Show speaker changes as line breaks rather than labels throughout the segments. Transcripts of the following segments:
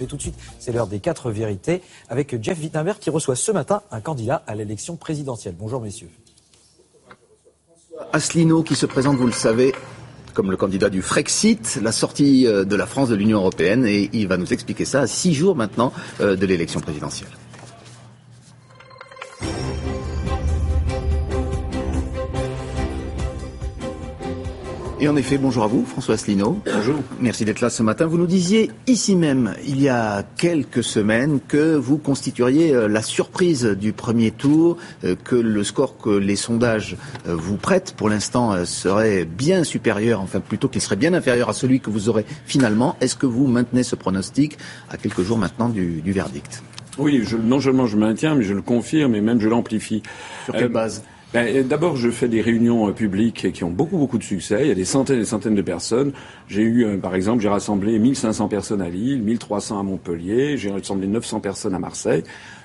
Mais tout de suite, c'est l'heure des quatre vérités avec Jeff Wittenberg qui reçoit ce matin un candidat à l'élection présidentielle. Bonjour messieurs.
Asselineau qui se présente, vous le savez, comme le candidat du Frexit, la sortie euh, de la France de l'Union européenne, et il va nous expliquer ça à six jours maintenant euh, de l'élection présidentielle. Et en effet, bonjour à vous, François Asselineau.
Bonjour.
Merci d'être là ce matin. Vous nous disiez ici même, il y a quelques semaines, que vous constitueriez euh, la surprise du premier tour, euh, que le score que les sondages euh, vous prêtent pour l'instant serait bien supérieur, enfin plutôt qu'il serait bien inférieur à celui que vous aurez finalement. Est-ce que vous maintenez ce pronostic à quelques jours maintenant du, verdict?
Oui, non seulement je maintiens, mais je le confirme et même je l'amplifie.
Sur quelle base?
D'abord, je fais des réunions euh, publiques qui ont beaucoup, beaucoup de succès. Il y a des centaines et centaines de personnes. J'ai eu, euh, par exemple, j'ai rassemblé 1500 personnes à Lille, 1300 à Montpellier, j'ai rassemblé 900 personnes à Marseille.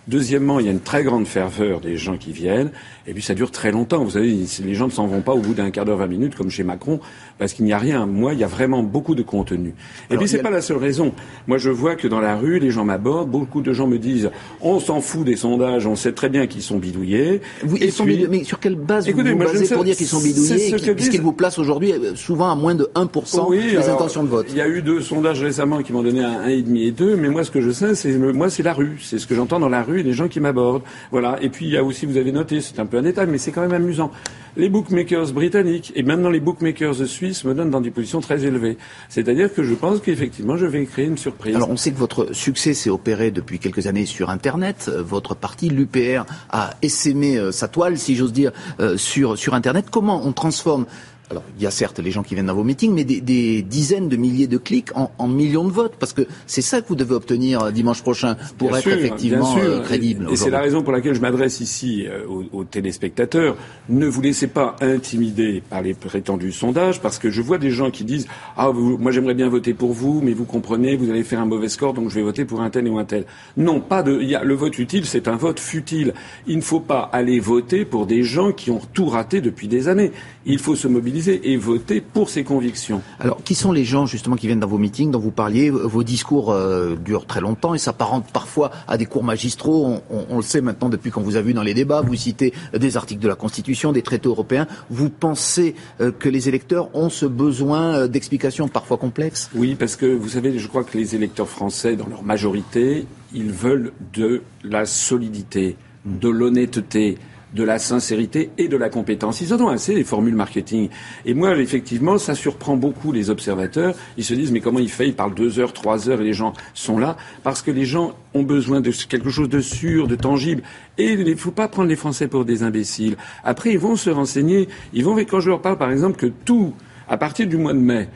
Deuxièmement, il y a une très grande ferveur des gens qui viennent. Et puis ça dure très longtemps. Vous savez, les gens ne s'en vont pas au bout d'un quart d'heure, vingt minutes, comme chez Macron, parce qu'il n'y a rien. Moi, il y a vraiment beaucoup de contenu. Et puis c'est pas la seule raison. Moi, je vois que dans la rue, les gens m'abordent. Beaucoup de gens me disent on s'en fout des sondages, on sait très bien qu'ils sont bidouillés.
ils sont bidouillés. Mais sur quelle base vous vous basez pour dire qu'ils sont bidouillés, puisqu'ils vous placent aujourd'hui euh, souvent à moins de 1% des intentions de vote
Il y a eu deux sondages récemment qui m'ont donné un 1,5 et 2, mais moi, ce que je sais, c'est moi, c'est la rue. C'est ce que j'entends dans la rue et les gens qui m'abordent. Voilà. Et puis il y a aussi, vous avez noté, c'est un peu un détail, mais c'est quand même amusant. Les bookmakers britanniques et maintenant les bookmakers suisses me donnent dans des positions très élevées. C'est-à-dire que je pense qu'effectivement, je vais créer une surprise.
Alors, on sait que votre succès s'est opéré depuis quelques années sur Internet. Votre parti, l'UPR, a essaimé euh, sa toile, si j'ose dire, euh, sur, sur Internet. Comment on transforme alors, il y a certes les gens qui viennent dans vos meetings, mais des, dizaines de milliers de clics en, millions de votes, parce que c'est ça que vous devez obtenir euh, dimanche prochain pour être effectivement euh, crédible.
Et, c'est la raison pour laquelle je m'adresse ici euh, aux, téléspectateurs. Ne vous laissez pas intimider par les prétendus sondages, parce que je vois des gens qui disent ah moi j'aimerais bien voter pour vous, mais vous comprenez, vous allez faire un mauvais score, donc je vais voter pour un tel ou un tel. Non, pas de. Y a, le vote utile, c'est un vote futile. Il ne faut pas aller voter pour des gens qui ont tout raté depuis des années. Il faut se mobiliser et voter pour ses convictions.
Alors, qui sont les gens justement qui viennent dans vos meetings, dont vous parliez Vos discours euh, durent très longtemps et s'apparentent parfois à des cours magistraux. On, le sait maintenant depuis qu'on vous a vu dans les débats. Vous citez des articles de la Constitution, des traités européens. Vous pensez euh, que les électeurs ont ce besoin euh, d'explications parfois complexes?
Oui, parce que vous savez, je crois que les électeurs français, dans leur majorité, ils veulent de la solidité, de l'honnêteté de la sincérité et de la compétence. Ils en ont assez des formules marketing. Et moi, effectivement, ça surprend beaucoup les observateurs. Ils se disent, mais comment il fait? Il parle deux heures, trois heures et les gens sont là. Parce que les gens ont besoin de quelque chose de sûr, de tangible. Et il ne faut pas prendre les Français pour des imbéciles. Après, ils vont se renseigner. Ils vont, quand je leur parle, par exemple, que tout, à partir du mois de mai,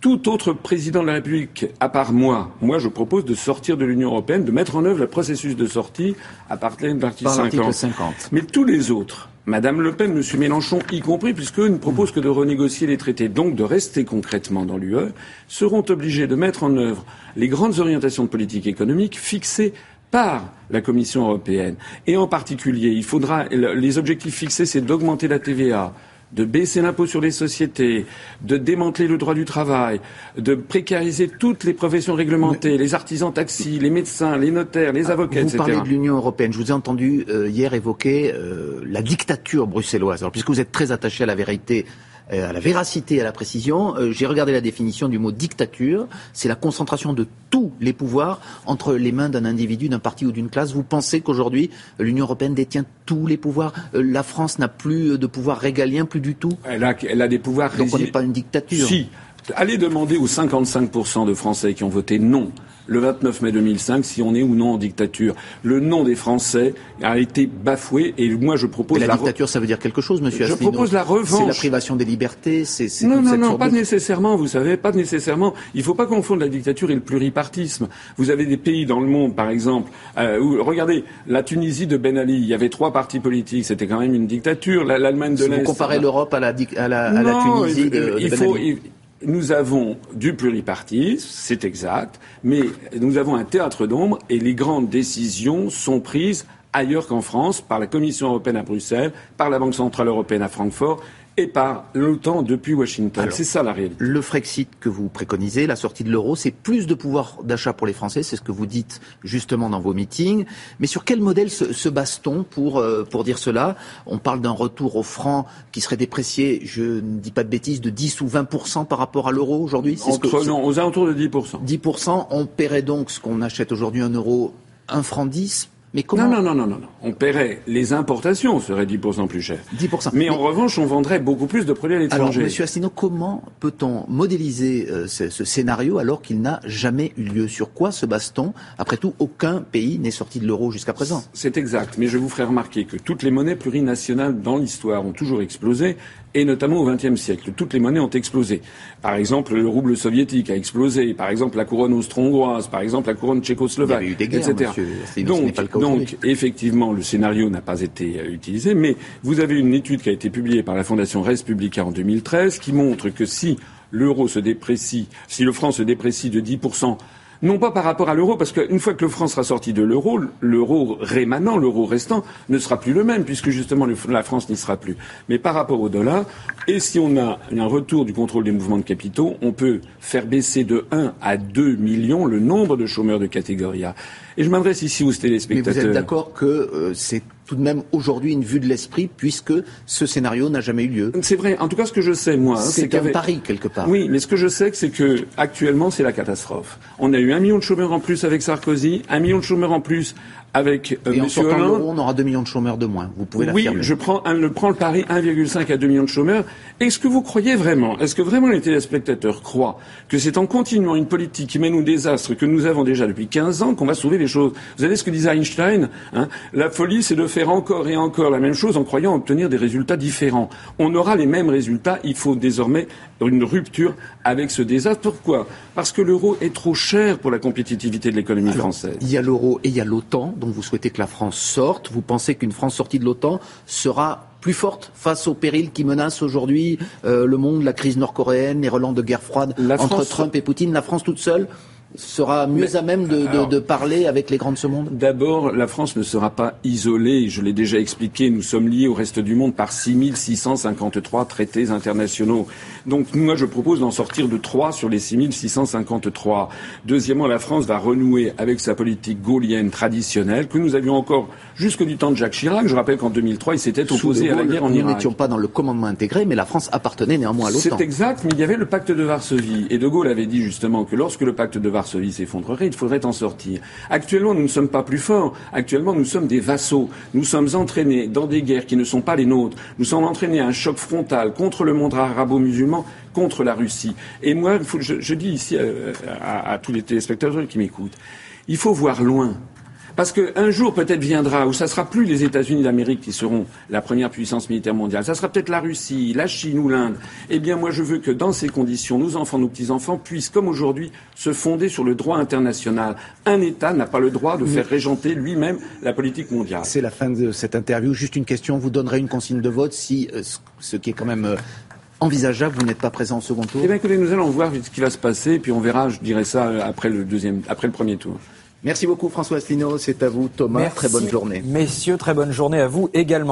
tout autre président de la République, à part moi, moi je propose de sortir de l'Union européenne, de mettre en œuvre le processus de sortie à partir de l'article 50. Mais tous les autres, Madame Le Pen, Monsieur Mélenchon y compris, puisqu'eux ne proposent que de renégocier les traités, donc de rester concrètement dans l'UE, seront obligés de mettre en œuvre les grandes orientations de politique économique fixées par la Commission européenne. Et en particulier, il faudra, les objectifs fixés, c'est d'augmenter la TVA, de baisser l'impôt sur les sociétés, de démanteler le droit du travail, de précariser toutes les professions réglementées, les artisans taxis, les médecins, les notaires, les avocats,
vous parlez de l'Union européenne. Je vous ai entendu euh, hier évoquer euh, la dictature bruxelloise. Alors, puisque vous êtes très attaché à la vérité à la véracité et à la précision. Euh, j'ai regardé la définition du mot dictature. C'est la concentration de tous les pouvoirs entre les mains d'un individu, d'un parti ou d'une classe. Vous pensez qu'aujourd'hui, l'Union européenne détient tous les pouvoirs? Euh, La France n'a plus de pouvoir régalien, plus du tout?
Elle a, elle a des pouvoirs...
Donc on n'est pas une dictature
Si. Allez demander aux 55% de Français qui ont voté non le 29 mai 2005 si on est ou non en dictature. Le nom des Français a été bafoué et moi je propose
Mais la, dictature, ça veut dire quelque chose, Monsieur
Je propose la revanche.
C'est la privation des libertés. C'est
non, non, non, pas nécessairement. Vous savez, pas nécessairement. Il ne faut pas confondre la dictature et le pluripartisme. Vous avez des pays dans le monde, par exemple, euh, où regardez la Tunisie de Ben Ali. Il y avait trois partis politiques. C'était quand même une dictature. L'Allemagne de l'Est.
Vous comparez l'Europe à la, à la, à la Tunisie de, il ben Ali
nous avons du pluripartisme, c'est exact, mais nous avons un théâtre d'ombre et les grandes décisions sont prises ailleurs qu'en France, par la Commission européenne à Bruxelles, par la Banque centrale européenne à Francfort et par l'OTAN depuis Washington. C'est ça la réalité.
Le Frexit que vous préconisez, la sortie de l'euro, c'est plus de pouvoir d'achat pour les Français, c'est ce que vous dites justement dans vos meetings. Mais sur quel modèle se, se base-t-on pour, euh, pour dire cela? On parle d'un retour au franc qui serait déprécié, je ne dis pas de bêtises, de 10 ou 20% par rapport à l'euro aujourd'hui?
Non, aux alentours de 10%.
10%, on paierait donc ce qu'on achète aujourd'hui un euro, un franc 10 mais comment...
Non, non, non, non, non. On paierait les importations seraient 10% plus cher.
10%.
Mais, en revanche, on vendrait beaucoup plus de produits à l'étranger.
Alors, Monsieur Asselineau, comment peut-on modéliser euh, ce, ce, scénario alors qu'il n'a jamais eu lieu? Sur quoi se base-t-on Après tout, aucun pays n'est sorti de l'euro jusqu'à présent.
C'est exact. Mais je vous ferai remarquer que toutes les monnaies plurinationales dans l'histoire ont toujours explosé et notamment au XXe siècle. Toutes les monnaies ont explosé. Par exemple, le rouble soviétique a explosé. Par exemple, la couronne austro-hongroise. Par exemple, la couronne tchécoslovaque,
Il y a eu des guerres,
etc. Donc, donc effectivement, le scénario n'a pas été euh, utilisé. Mais vous avez une étude qui a été publiée par la Fondation Res Publica en 2013 qui montre que si l'euro se déprécie, si le franc se déprécie de 10 non pas par rapport à l'euro, parce qu'une fois que le franc sera sorti de l'euro, l'euro rémanent, l'euro restant, ne sera plus le même, puisque justement la France n'y sera plus. Mais par rapport au dollar, et si on a un retour du contrôle des mouvements de capitaux, on peut faire baisser de 1 à 2 millions le nombre de chômeurs de catégorie A. Et je m'adresse ici aux téléspectateurs.
Mais vous êtes d'accord que euh, c'est tout de même aujourd'hui une vue de l'esprit puisque ce scénario n'a jamais eu lieu.
C'est vrai. En tout cas, ce que je sais, moi,
c'est
c'est
un pari quelque part.
Oui, mais ce que je sais, c'est que actuellement, c'est la catastrophe. On a eu un million de chômeurs en plus avec Sarkozy, un million de chômeurs en plus avec euh,
Et
Monsieur Hollande.
on aura 2 millions de chômeurs de moins. Vous pouvez
Oui, je prends, le, prends le pari 1,5 à 2 millions de chômeurs. Est-ce que vous croyez vraiment, est-ce que vraiment les téléspectateurs croient que c'est en continuant une politique qui mène au désastre que nous avons déjà depuis 15 ans qu'on va sauver les choses? Vous savez ce que disait Einstein hein? La folie, c'est de faire encore et encore la même chose en croyant obtenir des résultats différents. On aura les mêmes résultats. Il faut désormais une rupture avec ce désastre. Pourquoi? Parce que l'euro est trop cher pour la compétitivité de l'économie française.
Il y a l'euro et il y a l'OTAN, vous souhaitez que la France sorte. Vous pensez qu'une France sortie de l'OTAN sera plus forte face aux périls qui menacent aujourd'hui euh, le monde, la crise nord-coréenne, les relents de guerre froide
La
entre
France-
Trump et Poutine La France toute seule sera mieux
Mais-
à même de, de-
alors-
de parler avec les grands de ce monde
D'abord, la France ne sera pas isolée. Je l'ai déjà expliqué. Nous sommes liés au reste du monde par 6653 traités internationaux. Donc, moi, je propose d'en sortir de trois sur les 6653. Deuxièmement, la France va renouer avec sa politique gaulienne traditionnelle que nous avions encore jusque du temps de Jacques Chirac. Je rappelle qu'en 2003, il s'était opposé à la guerre en
Nous
Irak.
n'étions pas dans le commandement intégré, mais la France appartenait néanmoins à l'OTAN.
C'est exact, mais il y avait le pacte de Varsovie. Et De Gaulle avait dit justement que lorsque le pacte de Varsovie s'effondrerait, il faudrait en sortir. Actuellement, nous ne sommes pas plus forts. Actuellement, nous sommes des vassaux. Nous sommes entraînés dans des guerres qui ne sont pas les nôtres. Nous sommes entraînés à un choc frontal contre le monde arabo-musulman, contre la Russie. Et moi, je, dis ici euh, à tous les téléspectateurs qui m'écoutent, il faut voir loin. Parce qu'un jour peut-être viendra où ça sera plus les États-Unis d'Amérique qui seront la première puissance militaire mondiale, ça sera peut-être la Russie, la Chine ou l'Inde. Eh bien, moi, je veux que dans ces conditions, nos enfants, nos petits-enfants puissent, comme aujourd'hui, se fonder sur le droit international. Un État n'a pas le droit de faire régenter lui-même la politique mondiale.
C'est la fin de cette interview. Juste une question. Vous donnerez une consigne de vote si, euh, ce- qui est quand même euh, envisageable, vous n'êtes pas présent au second tour?
Eh bien, écoutez, nous allons voir ce qui va se passer, et puis on verra, je dirais ça euh, après le deuxième, après le premier tour.
Merci beaucoup François Asselineau. C'est à vous Thomas.
Merci,
Très bonne journée.
Messieurs, très bonne journée à vous également.